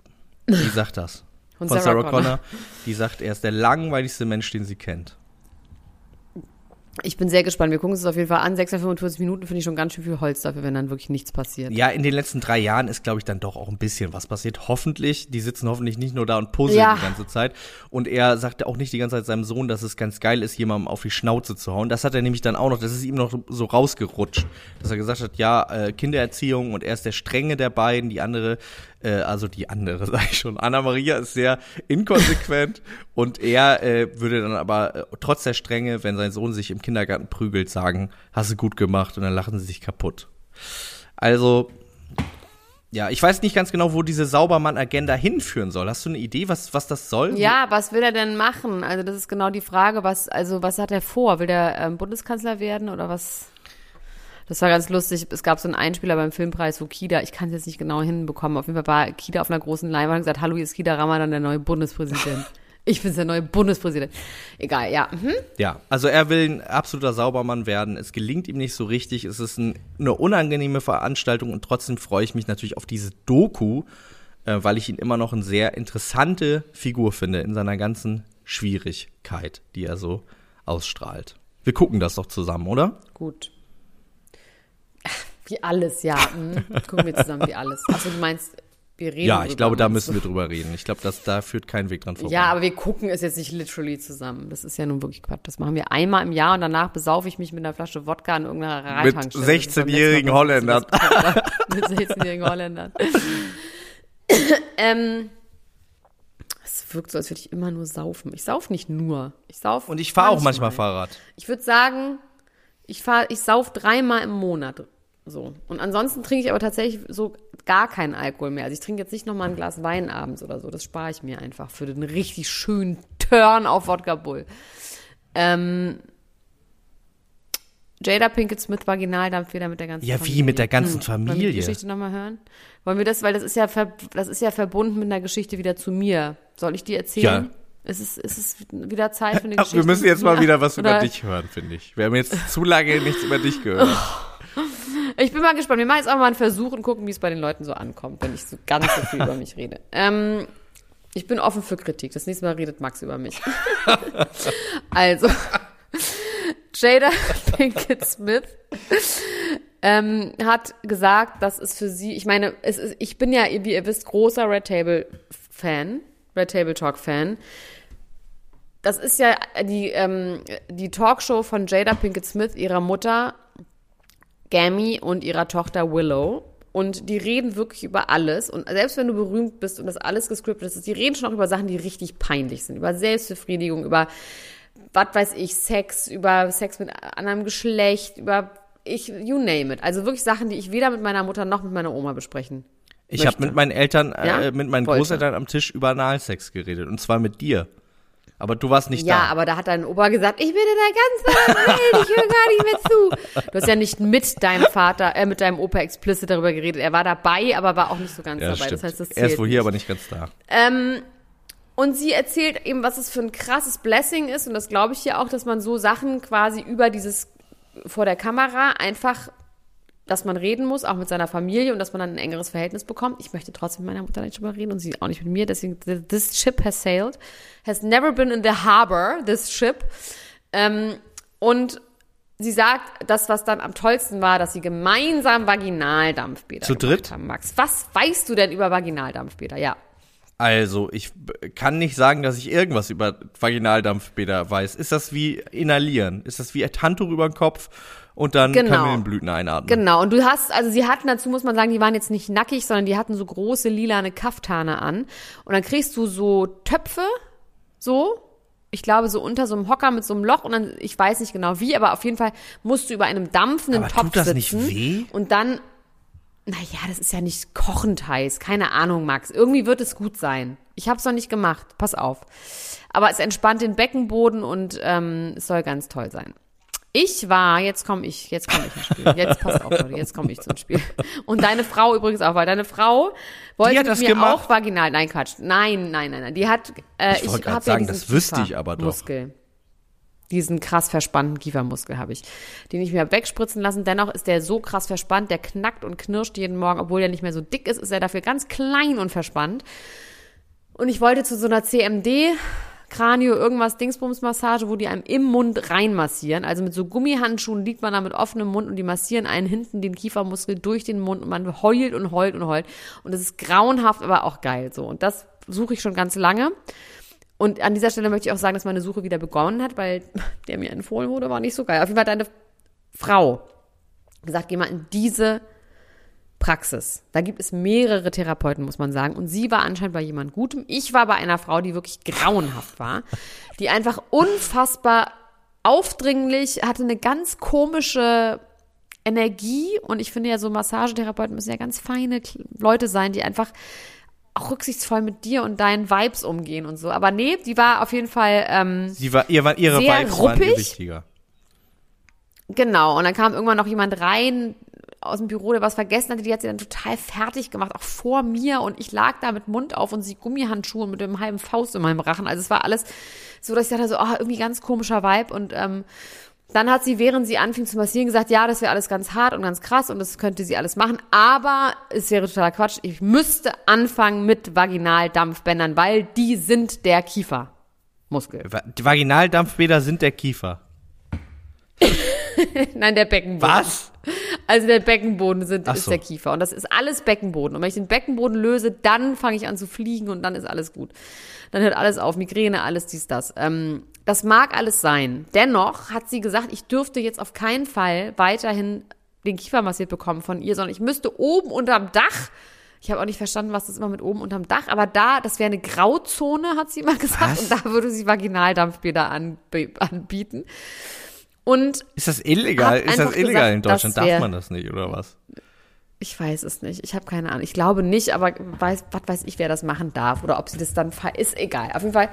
Die sagt das. (laughs)
Von
Von,
Sarah
Sarah,
Connor.
Connor. Die sagt, er ist der langweiligste Mensch, den sie kennt.
Ich bin sehr gespannt. Wir gucken uns das auf jeden Fall an. 645 Minuten finde ich schon ganz schön viel Holz dafür, wenn dann wirklich nichts passiert.
Ja, in den letzten drei Jahren ist, glaube ich, dann doch auch ein bisschen was passiert. Hoffentlich. Die sitzen hoffentlich nicht nur da und puzzeln
Ja.
die ganze Zeit. Und er sagte auch nicht die ganze Zeit seinem Sohn, dass es ganz geil ist, jemandem auf die Schnauze zu hauen. Das hat er nämlich dann auch noch, das ist ihm noch so rausgerutscht. Dass er gesagt hat, ja, äh, Kindererziehung und er ist der Strenge der beiden, die andere, äh, also die andere, (laughs) sag ich schon. Anna Maria ist sehr inkonsequent (laughs) und er äh, würde dann aber äh, trotz der Strenge, wenn sein Sohn sich im Kindergarten prügelt, sagen, hast du gut gemacht und dann lachen sie sich kaputt. Also, ja, ich weiß nicht ganz genau, wo diese Saubermann-Agenda hinführen soll. Hast du eine Idee, was, was das soll?
Ja, was will er denn machen? Also das ist genau die Frage, was, also was hat er vor? Will der ähm, Bundeskanzler werden oder was? Das war ganz lustig. Es gab so einen Einspieler beim Filmpreis, wo Kida, ich kann es jetzt nicht genau hinbekommen, auf jeden Fall war Kida auf einer großen Leinwand und gesagt, hallo, hier ist Kida Ramadan, der neue Bundespräsident. (laughs) Ich bin der neue Bundespräsident. Egal, ja. Mhm.
Ja, also er will ein absoluter Saubermann werden. Es gelingt ihm nicht so richtig. Es ist ein, eine unangenehme Veranstaltung und trotzdem freue ich mich natürlich auf diese Doku, äh, weil ich ihn immer noch eine sehr interessante Figur finde in seiner ganzen Schwierigkeit, die er so ausstrahlt. Wir gucken das doch zusammen, oder?
Gut. Wie alles, ja. Mhm. Gucken wir zusammen, wie alles. Achso, du meinst, wir reden
Ja, ich glaube, da müssen wir drüber reden. Ich glaube, da führt kein Weg dran vorbei.
Ja, aber wir gucken es jetzt nicht literally zusammen. Das ist ja nun wirklich Quatsch. Das machen wir einmal im Jahr und danach besaufe ich mich mit einer Flasche Wodka an irgendeiner
Mit
Reitankstelle. Beim
16-jährigen
letzten Mal
Holländern. (laughs)
mit 16-jährigen Holländern. (laughs) ähm, es wirkt so, als würde ich immer nur saufen. Ich sauf nicht nur. Ich sauf.
Und ich fahre auch manchmal Fahrrad.
Ich würde sagen, ich fahr, ich sauf dreimal im Monat. So. Und ansonsten trinke ich aber tatsächlich so gar keinen Alkohol mehr. Also ich trinke jetzt nicht nochmal ein Glas Wein abends oder so. Das spare ich mir einfach für den richtig schönen Turn auf Wodka Bull. Ähm, Jada Pinkett Smith Vaginaldampfeder mit der ganzen
Ja,
Familie.
wie mit der ganzen
Wollen wir die
Familie?
Geschichte nochmal hören? Wollen wir das, weil das ist ja ver, das ist ja verbunden mit einer Geschichte wieder zu mir. Soll ich die erzählen?
Ja.
Ist es, ist es wieder Zeit für eine
Ach,
Geschichte?
wir müssen jetzt mal wieder was über
Oder-
dich hören, finde ich. Wir haben jetzt zu lange nichts über dich gehört.
Ich bin mal gespannt. Wir machen jetzt auch mal einen Versuch und gucken, wie es bei den Leuten so ankommt, wenn ich so ganz so viel über mich rede. (laughs) Ähm, ich bin offen für Kritik. Das nächste Mal redet Max über mich. (laughs) also, Jada (laughs) Pinkett Smith ähm, hat gesagt, dass es für sie, ich meine, es ist, ich bin ja, wie ihr wisst, großer Red Table Fan, Red Table Talk Fan. Das ist ja die, ähm, die Talkshow von Jada Pinkett Smith, ihrer Mutter, Gammy und ihrer Tochter Willow. Und die reden wirklich über alles. Und selbst wenn du berühmt bist und das alles gescriptet ist, die reden schon auch über Sachen, die richtig peinlich sind. Über Selbstbefriedigung, über, was weiß ich, Sex, über Sex mit anderem Geschlecht, über, ich, you name it. Also wirklich Sachen, die ich weder mit meiner Mutter noch mit meiner Oma besprechen.
Ich habe mit meinen Eltern,
Ja?
äh, mit meinen
Wollte.
Großeltern am Tisch über Analsex geredet. Und zwar mit dir. Aber du warst nicht
Ja,
da.
aber da hat dein Opa gesagt, ich bin in der ganzen Welt, ich höre gar nicht mehr zu. Du hast ja nicht mit deinem Vater, äh, mit deinem Opa explizit darüber geredet. Er war dabei, aber war auch nicht so ganz
Ja,
dabei.
stimmt.
Das heißt, das
er ist
zählt
wohl hier, aber nicht ganz da.
Ähm, und sie erzählt eben, was es für ein krasses Blessing ist. Und das glaube ich hier auch, dass man so Sachen quasi über dieses vor der Kamera einfach, dass man reden muss, auch mit seiner Familie und dass man dann ein engeres Verhältnis bekommt. Ich möchte trotzdem mit meiner Mutter nicht drüber reden und sie auch nicht mit mir. Deswegen, this ship has sailed. Has never been in the harbor, this ship. Ähm, und sie sagt, das, was dann am tollsten war, dass sie gemeinsam Vaginaldampfbäder
Zu dritt?
haben. Max, was weißt du denn über Vaginaldampfbäder? Ja.
Also, ich kann nicht sagen, dass ich irgendwas über Vaginaldampfbäder weiß. Ist das wie inhalieren? Ist das wie ein Handtuch über den Kopf und dann
Genau.
Kamillenblüten einatmen?
Genau, und du hast, also sie hatten dazu, muss man sagen, die waren jetzt nicht nackig, sondern die hatten so große lilane Kaftane an. Und dann kriegst du so Töpfe, so, ich glaube, so unter so einem Hocker mit so einem Loch und dann, ich weiß nicht genau wie, aber auf jeden Fall musst du über einem dampfenden
Aber
Topf
tut das
sitzen.
nicht weh?
Und dann, naja, das ist ja nicht kochend heiß, keine Ahnung, Max. Irgendwie wird es gut sein. Ich habe es noch nicht gemacht, pass auf. Aber es entspannt den Beckenboden und ähm, es soll ganz toll sein. Ich war, jetzt komme ich, jetzt komme ich ins Spiel. Jetzt passt auf, Leute, jetzt komme ich zum Spiel. Und deine Frau übrigens auch, weil deine Frau wollte mit
das
mir
gemacht?
auch vaginal, nein, Quatsch. Nein, nein, nein, nein. Die hat, äh,
Ich
ich, habe
sagen,
ja diesen
das wüsste ich aber doch.
Muskel. Diesen krass verspannten Kiefermuskel habe ich, den ich mir hab wegspritzen lassen. Dennoch ist der so krass verspannt, der knackt und knirscht jeden Morgen, obwohl er nicht mehr so dick ist, ist er dafür ganz klein und verspannt. Und ich wollte zu so einer CMD, Kranio, irgendwas, Dingsbums-Massage, wo die einem im Mund reinmassieren. Also mit so Gummihandschuhen liegt man da mit offenem Mund und die massieren einen hinten den Kiefermuskel durch den Mund und man heult und heult und heult. Und das ist grauenhaft, aber auch geil so. Und das suche ich schon ganz lange. Und an dieser Stelle möchte ich auch sagen, dass meine Suche wieder begonnen hat, weil (laughs) der mir empfohlen wurde, war nicht so geil. Auf jeden Fall deine Frau gesagt, geh mal in diese Praxis. Da gibt es mehrere Therapeuten, muss man sagen. Und sie war anscheinend bei jemand Gutem. Ich war bei einer Frau, die wirklich grauenhaft war, die einfach unfassbar aufdringlich, hatte eine ganz komische Energie. Und ich finde ja, so Massagetherapeuten müssen ja ganz feine Leute sein, die einfach auch rücksichtsvoll mit dir und deinen Vibes umgehen und so. Aber nee, die war auf jeden Fall ähm,
Sie war, ihr, war- ihre
Sehr
Vibes waren
ruppig.
wichtiger.
Genau, und dann kam irgendwann noch jemand rein aus dem Büro, der was vergessen hatte, die hat sie dann total fertig gemacht, auch vor mir und ich lag da mit Mund auf und sie Gummihandschuhe mit dem halben Faust in meinem Rachen. Also es war alles so, dass ich dachte so, oh, irgendwie ganz komischer Vibe und ähm, dann hat sie, während sie anfing zu massieren, gesagt, ja, das wäre alles ganz hart und ganz krass und das könnte sie alles machen, aber es wäre totaler Quatsch. Ich müsste anfangen mit Vaginaldampfbändern, weil die sind der Kiefermuskel.
Die Vaginaldampfbäder sind der Kiefer. (laughs)
Nein, der Beckenboden.
Was?
Also der Beckenboden sind,
Ach
ist
so.
der Kiefer. Und das ist alles Beckenboden. Und wenn ich den Beckenboden löse, dann fange ich an zu fliegen und dann ist alles gut. Dann hört alles auf. Migräne, alles dies, das. Ähm, das mag alles sein. Dennoch hat sie gesagt, ich dürfte jetzt auf keinen Fall weiterhin den Kiefer massiert bekommen von ihr, sondern ich müsste oben unterm Dach Ich habe auch nicht verstanden, was das immer mit oben unterm Dach, aber da, das wäre eine Grauzone, hat sie immer (laughs) gesagt,
Was?
und da würde sie Vaginaldampfbäder anb anbieten. Und
Ist das illegal? Ist das illegal
gesagt,
in Deutschland? Darf man das nicht, oder was?
ich weiß es nicht. Ich habe keine Ahnung. Ich glaube nicht, aber weiß, was weiß ich, wer das machen darf oder ob sie das dann ver ist egal. Auf jeden Fall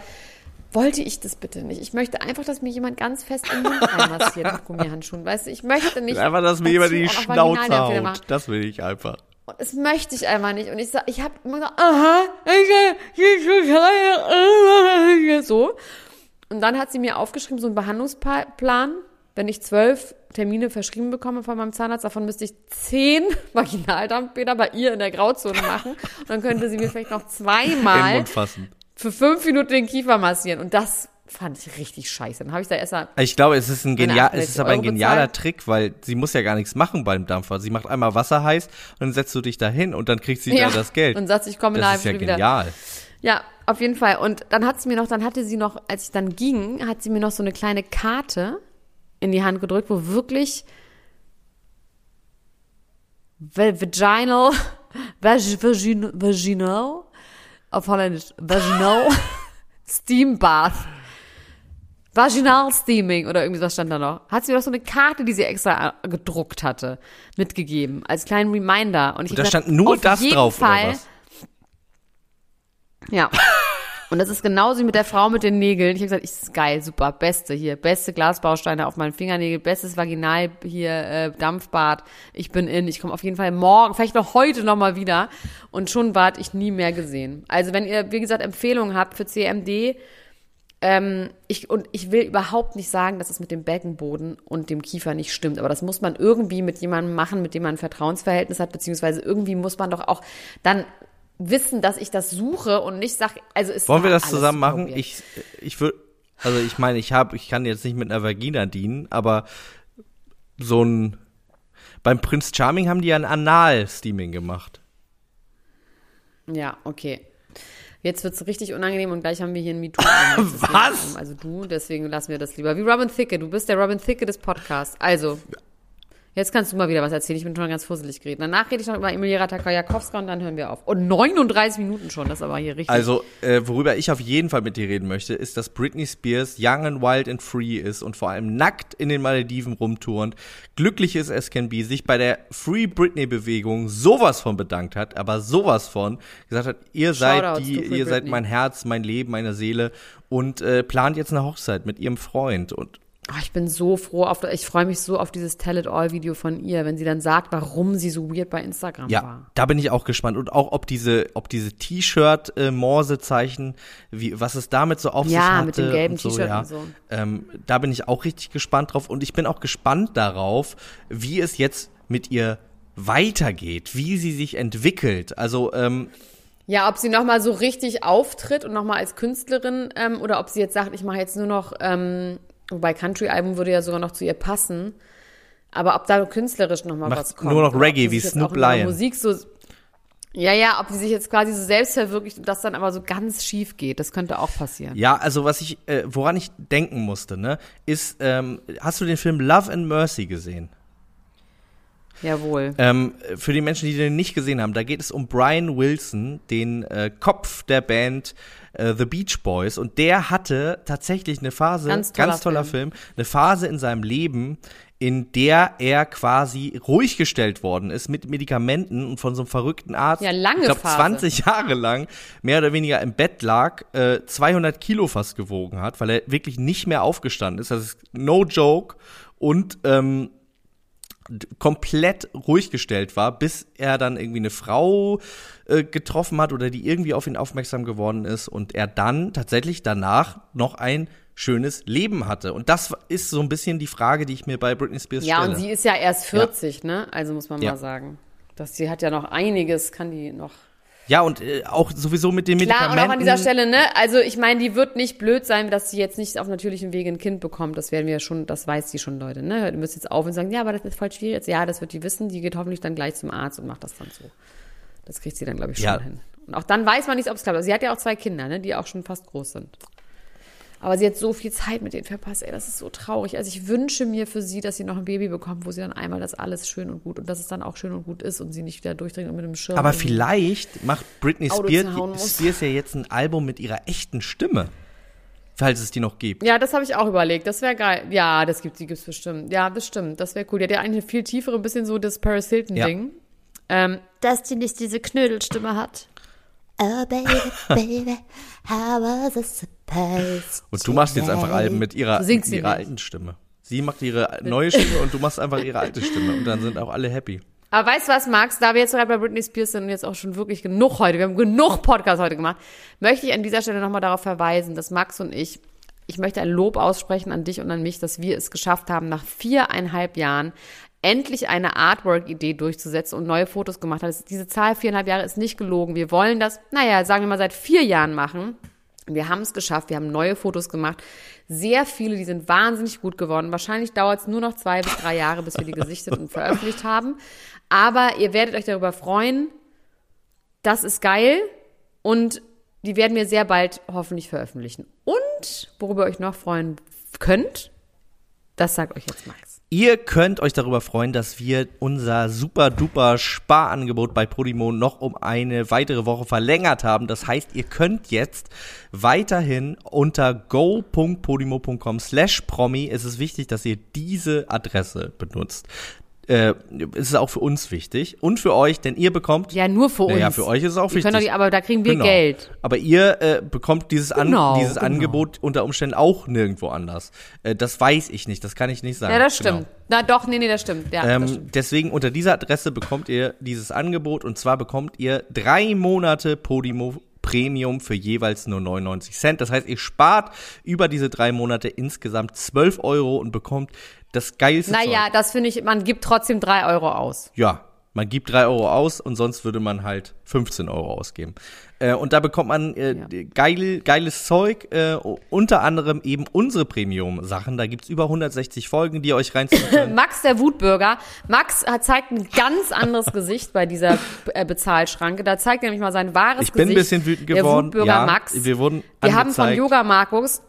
wollte ich das bitte nicht. Ich möchte einfach, dass mir jemand ganz fest in den Mund reinmassiert mit Gummihandschuhen. Weißt du, ich möchte nicht.
Einfach, dass mir jemand in die Schnauze haut. Das will ich einfach.
Und das möchte ich einfach nicht. Und ich sag, ich habe immer gesagt, aha, so. Und dann hat sie mir aufgeschrieben, so einen Behandlungsplan. Wenn ich zwölf Termine verschrieben bekomme von meinem Zahnarzt, davon müsste ich zehn (laughs) Vaginaldampfbäder bei ihr in der Grauzone machen. Und dann könnte sie mir vielleicht noch
In
zweimal für fünf Minuten den Kiefer massieren. Und das fand ich richtig scheiße. Dann habe ich da erst mal
Ich glaube, es ist ein genial, es ist aber ein
68 Euro
genialer
bezahlt.
Trick, weil sie muss ja gar nichts machen beim Dampfer. Sie macht einmal Wasser heiß und dann setzt du dich da hin und dann kriegst du
Ja,
da das Geld.
und sagt, ich komme in einer
das ist ja
wieder.
genial.
Ja, auf jeden Fall. Und dann hat sie mir noch, dann hatte sie noch, als ich dann ging, hat sie mir noch so eine kleine Karte in die Hand gedrückt, wo wirklich va- vaginal, (laughs) vag, vagin, vaginal, auf Holländisch, vaginal, (laughs) Steam Bath. Vaginal Steaming oder irgendwie was stand da noch. Hat sie mir noch so eine Karte, die sie extra äh, gedruckt hatte, mitgegeben, als kleinen Reminder. Und ich
Und da
gesagt,
stand nur das drauf,
Fall,
oder was?
ja. (laughs) Und das ist genauso wie mit der Frau mit den Nägeln. Ich habe gesagt, ich ist geil, super, beste hier, beste Glasbausteine auf meinen Fingernägel, bestes Vaginal hier, äh, Dampfbad. Ich bin in, ich komme auf jeden Fall morgen, vielleicht noch heute noch mal wieder. Und schon ward ich nie mehr gesehen. Also wenn ihr, wie gesagt, Empfehlungen habt für CMD, ähm, ich, und ich will überhaupt nicht sagen, dass es mit dem Beckenboden und dem Kiefer nicht stimmt, aber das muss man irgendwie mit jemandem machen, mit dem man ein Vertrauensverhältnis hat, beziehungsweise irgendwie muss man doch auch dann wissen, dass ich das suche und nicht sag, also ist
Wollen wir das zusammen machen? Ich, ich würde, also ich meine, ich habe, ich kann jetzt nicht mit einer Vagina dienen, aber so ein, beim Prinz Charming haben die ja ein Anal-Steaming gemacht.
Ja, okay. Jetzt wird's richtig unangenehm und gleich haben wir hier ein MeToo. (laughs)
Was?
Also du, deswegen lassen wir das lieber. Wie Robin Thicke, du bist der Robin Thicke des Podcasts. Also, jetzt kannst du mal wieder was erzählen. Ich bin schon ganz fusselig geredet. Danach rede ich noch über Emilia Ratajkowska und dann hören wir auf. Und 39 Minuten schon, das ist aber hier richtig.
Also, äh, worüber ich auf jeden Fall mit dir reden möchte, ist, dass Britney Spears young and wild and free ist und vor allem nackt in den Malediven rumturnt, glücklich ist as can be, sich bei der Free Britney-Bewegung sowas von bedankt hat, aber sowas von gesagt hat, ihr seid die, ihr seid
Britney.
mein Herz, mein Leben, meine Seele und äh, plant jetzt eine Hochzeit mit ihrem Freund und
Oh, ich bin so froh auf, ich freue mich so auf dieses Tell It All Video von ihr, wenn sie dann sagt, warum sie so weird bei Instagram
Ja,
war.
da bin ich auch gespannt. Und auch, ob diese, ob diese T-Shirt-Morsezeichen, wie, was es damit so auf sich
Ja,
hatte.
mit dem gelben
so,
T-Shirt
ja.
und so.
Ähm, da bin ich auch richtig gespannt drauf. Und ich bin auch gespannt darauf, wie es jetzt mit ihr weitergeht, wie sie sich entwickelt. Also, ähm,
Ja, ob sie nochmal so richtig auftritt und nochmal als Künstlerin ähm, oder ob sie jetzt sagt, ich mache jetzt nur noch, ähm, wobei Country-Album würde ja sogar noch zu ihr passen, aber ob da künstlerisch nochmal was kommt.
nur noch Reggae wie Snoop Lion.
Musik so, ja, ja, ob sie sich jetzt quasi so selbst verwirklicht und das dann aber so ganz schief geht, das könnte auch passieren.
ja, also was ich, äh, woran ich denken musste, ne, ist, ähm, hast du den Film Love and Mercy gesehen?
Jawohl.
Ähm, für die Menschen, die den nicht gesehen haben, da geht es um Brian Wilson, den äh, Kopf der Band äh, The Beach Boys. Und der hatte tatsächlich eine Phase,
Ganz
ganz
toller
toller, Film. eine Phase in seinem Leben, in der er quasi ruhig gestellt worden ist mit Medikamenten und von so einem verrückten Arzt.
Ja, lange
ich glaub,
Phase.
20 Jahre lang mehr oder weniger im Bett lag, äh, 200 Kilo fast gewogen hat, weil er wirklich nicht mehr aufgestanden ist. Das ist no joke. Und ähm, komplett ruhig gestellt war, bis er dann irgendwie eine Frau äh, getroffen hat oder die irgendwie auf ihn aufmerksam geworden ist und er dann tatsächlich danach noch ein schönes Leben hatte. Und das ist so ein bisschen die Frage, die ich mir bei Britney Spears
Ja,
stelle.
und sie ist ja erst 40, ne? Also muss man
Ja.
mal sagen. Das, sie hat ja noch einiges, kann die noch.
Ja, und äh, auch sowieso mit den
Klar, und
Medikamenten.
auch an dieser Stelle, ne? Also ich meine, die wird nicht blöd sein, dass sie jetzt nicht auf natürlichem Wege ein Kind bekommt. Das werden wir schon, das weiß die schon, Leute, ne? Du müsst jetzt auf und sagen, ja, aber das ist voll schwierig. Jetzt, Ja, das wird die wissen. Die geht hoffentlich dann gleich zum Arzt und macht das dann so. Das kriegt sie dann, glaube ich, schon
Ja.
hin. Und auch dann weiß man nicht, ob es klappt. Also sie hat ja auch zwei Kinder, ne? Die auch schon fast groß sind. Aber sie hat so viel Zeit mit denen verpasst, ey, das ist so traurig. Also ich wünsche mir für sie, dass sie noch ein Baby bekommt, wo sie dann einmal das alles schön und gut und dass es dann auch schön und gut ist und sie nicht wieder durchdringt und mit einem Schirm.
Aber vielleicht macht Britney Spears. Spears ja jetzt ein Album mit ihrer echten Stimme. Falls es die noch gibt.
Ja, das habe ich auch überlegt. Das wäre geil. Ja, das gibt die gibt's bestimmt. Ja, das stimmt. Das wäre cool. Die hat ja eigentlich eine viel tiefere, ein bisschen so das Paris Hilton-Ding. Ähm, dass die nicht diese Knödelstimme hat.
Oh baby, (laughs) baby, how was it supposed
Und du machst jetzt einfach Alben mit ihrer, mit ihrer alten Stimme. Sie macht ihre neue Stimme und du machst einfach ihre alte Stimme. Und dann sind auch alle happy.
Aber weißt du was, Max? Da wir jetzt gerade bei Britney Spears sind und jetzt auch schon wirklich genug heute, wir haben genug Podcasts heute gemacht, möchte ich an dieser Stelle nochmal darauf verweisen, dass Max und ich, ich möchte ein Lob aussprechen an dich und an mich, dass wir es geschafft haben, nach viereinhalb Jahren endlich eine Artwork-Idee durchzusetzen und neue Fotos gemacht haben. Diese Zahl viereinhalb Jahre ist nicht gelogen. Wir wollen das, naja, sagen wir mal seit vier Jahren machen. Wir haben es geschafft, wir haben neue Fotos gemacht. Sehr viele, die sind wahnsinnig gut geworden. Wahrscheinlich dauert es nur noch zwei bis drei Jahre, bis wir die gesichtet und veröffentlicht haben. Aber ihr werdet euch darüber freuen. Das ist geil. Und die werden wir sehr bald hoffentlich veröffentlichen. Und worüber ihr euch noch freuen könnt, das sagt euch jetzt Max.
Ihr könnt euch darüber freuen, dass wir unser super duper Sparangebot bei Podimo noch um eine weitere Woche verlängert haben. Das heißt, ihr könnt jetzt weiterhin unter go.podimo.com slash promi, es ist wichtig, dass ihr diese Adresse benutzt. Äh, es ist auch für uns wichtig und für euch, denn ihr bekommt
Ja, nur für uns.
Ja, für euch ist es auch
Ihr
wichtig.
doch aber da kriegen wir
Genau.
Geld.
Aber ihr äh, bekommt dieses, An
Genau,
dieses
genau.
Angebot unter Umständen auch nirgendwo anders. Äh, das weiß ich nicht, das kann ich nicht sagen.
Ja, das
Genau.
stimmt. Na doch, nee, nee, das stimmt. Ja, das
Ähm,
stimmt.
deswegen unter dieser Adresse bekommt ihr dieses Angebot und zwar bekommt ihr drei Monate Podimo Premium für jeweils nur 99 Cent. Das heißt, ihr spart über diese drei Monate insgesamt 12 Euro und bekommt das geilste
Naja,
Zeug.
das finde ich, man gibt trotzdem drei Euro aus.
Ja, man gibt drei Euro aus und sonst würde man halt 15 Euro ausgeben. Äh, und da bekommt man äh,
Ja.
geil, geiles Zeug, äh, unter anderem eben unsere Premium-Sachen. Da gibt's über 160 Folgen, die ihr euch reinziehen. (laughs)
Max, der Wutbürger. Max hat, zeigt ein ganz anderes Gesicht bei dieser äh, Bezahlschranke. Da zeigt er nämlich mal sein wahres
Ich bin ein
Gesicht.
bisschen wütend
Der
geworden.
Wutbürger
ja,
Max.
Wir wurden
Wir haben von. Yoga Markus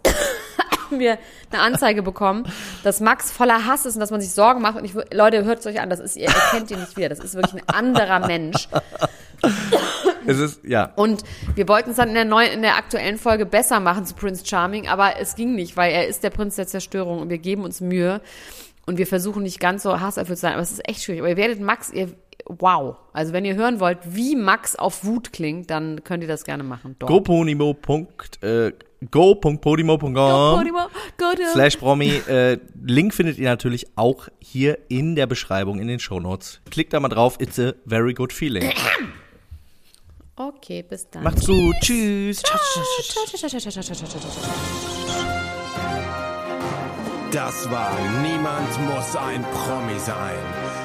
haben wir eine Anzeige bekommen, dass Max voller Hass ist und dass man sich Sorgen macht. Und ich, Leute, hört es euch an, das ist, ihr erkennt ihn nicht wieder. Das ist wirklich ein anderer Mensch.
Es ist, ja.
Und wir wollten es dann in der neuen, in der aktuellen Folge besser machen zu Prince Charming, aber es ging nicht, weil er ist der Prinz der Zerstörung und wir geben uns Mühe und wir versuchen nicht ganz so hasserfüllt zu sein, aber es ist echt schwierig. Aber ihr werdet Max, ihr, wow. Also wenn ihr hören wollt, wie Max auf Wut klingt, dann könnt ihr das gerne machen.
Äh, go.podimo.com
Go, Podimo, go to-
slash Promi. Äh, Link findet ihr natürlich auch hier in der Beschreibung in den Shownotes. Klickt da mal drauf. It's a very good feeling.
Okay, bis dann.
Macht's gut. Tschüss.
Das war Niemand muss ein Promi sein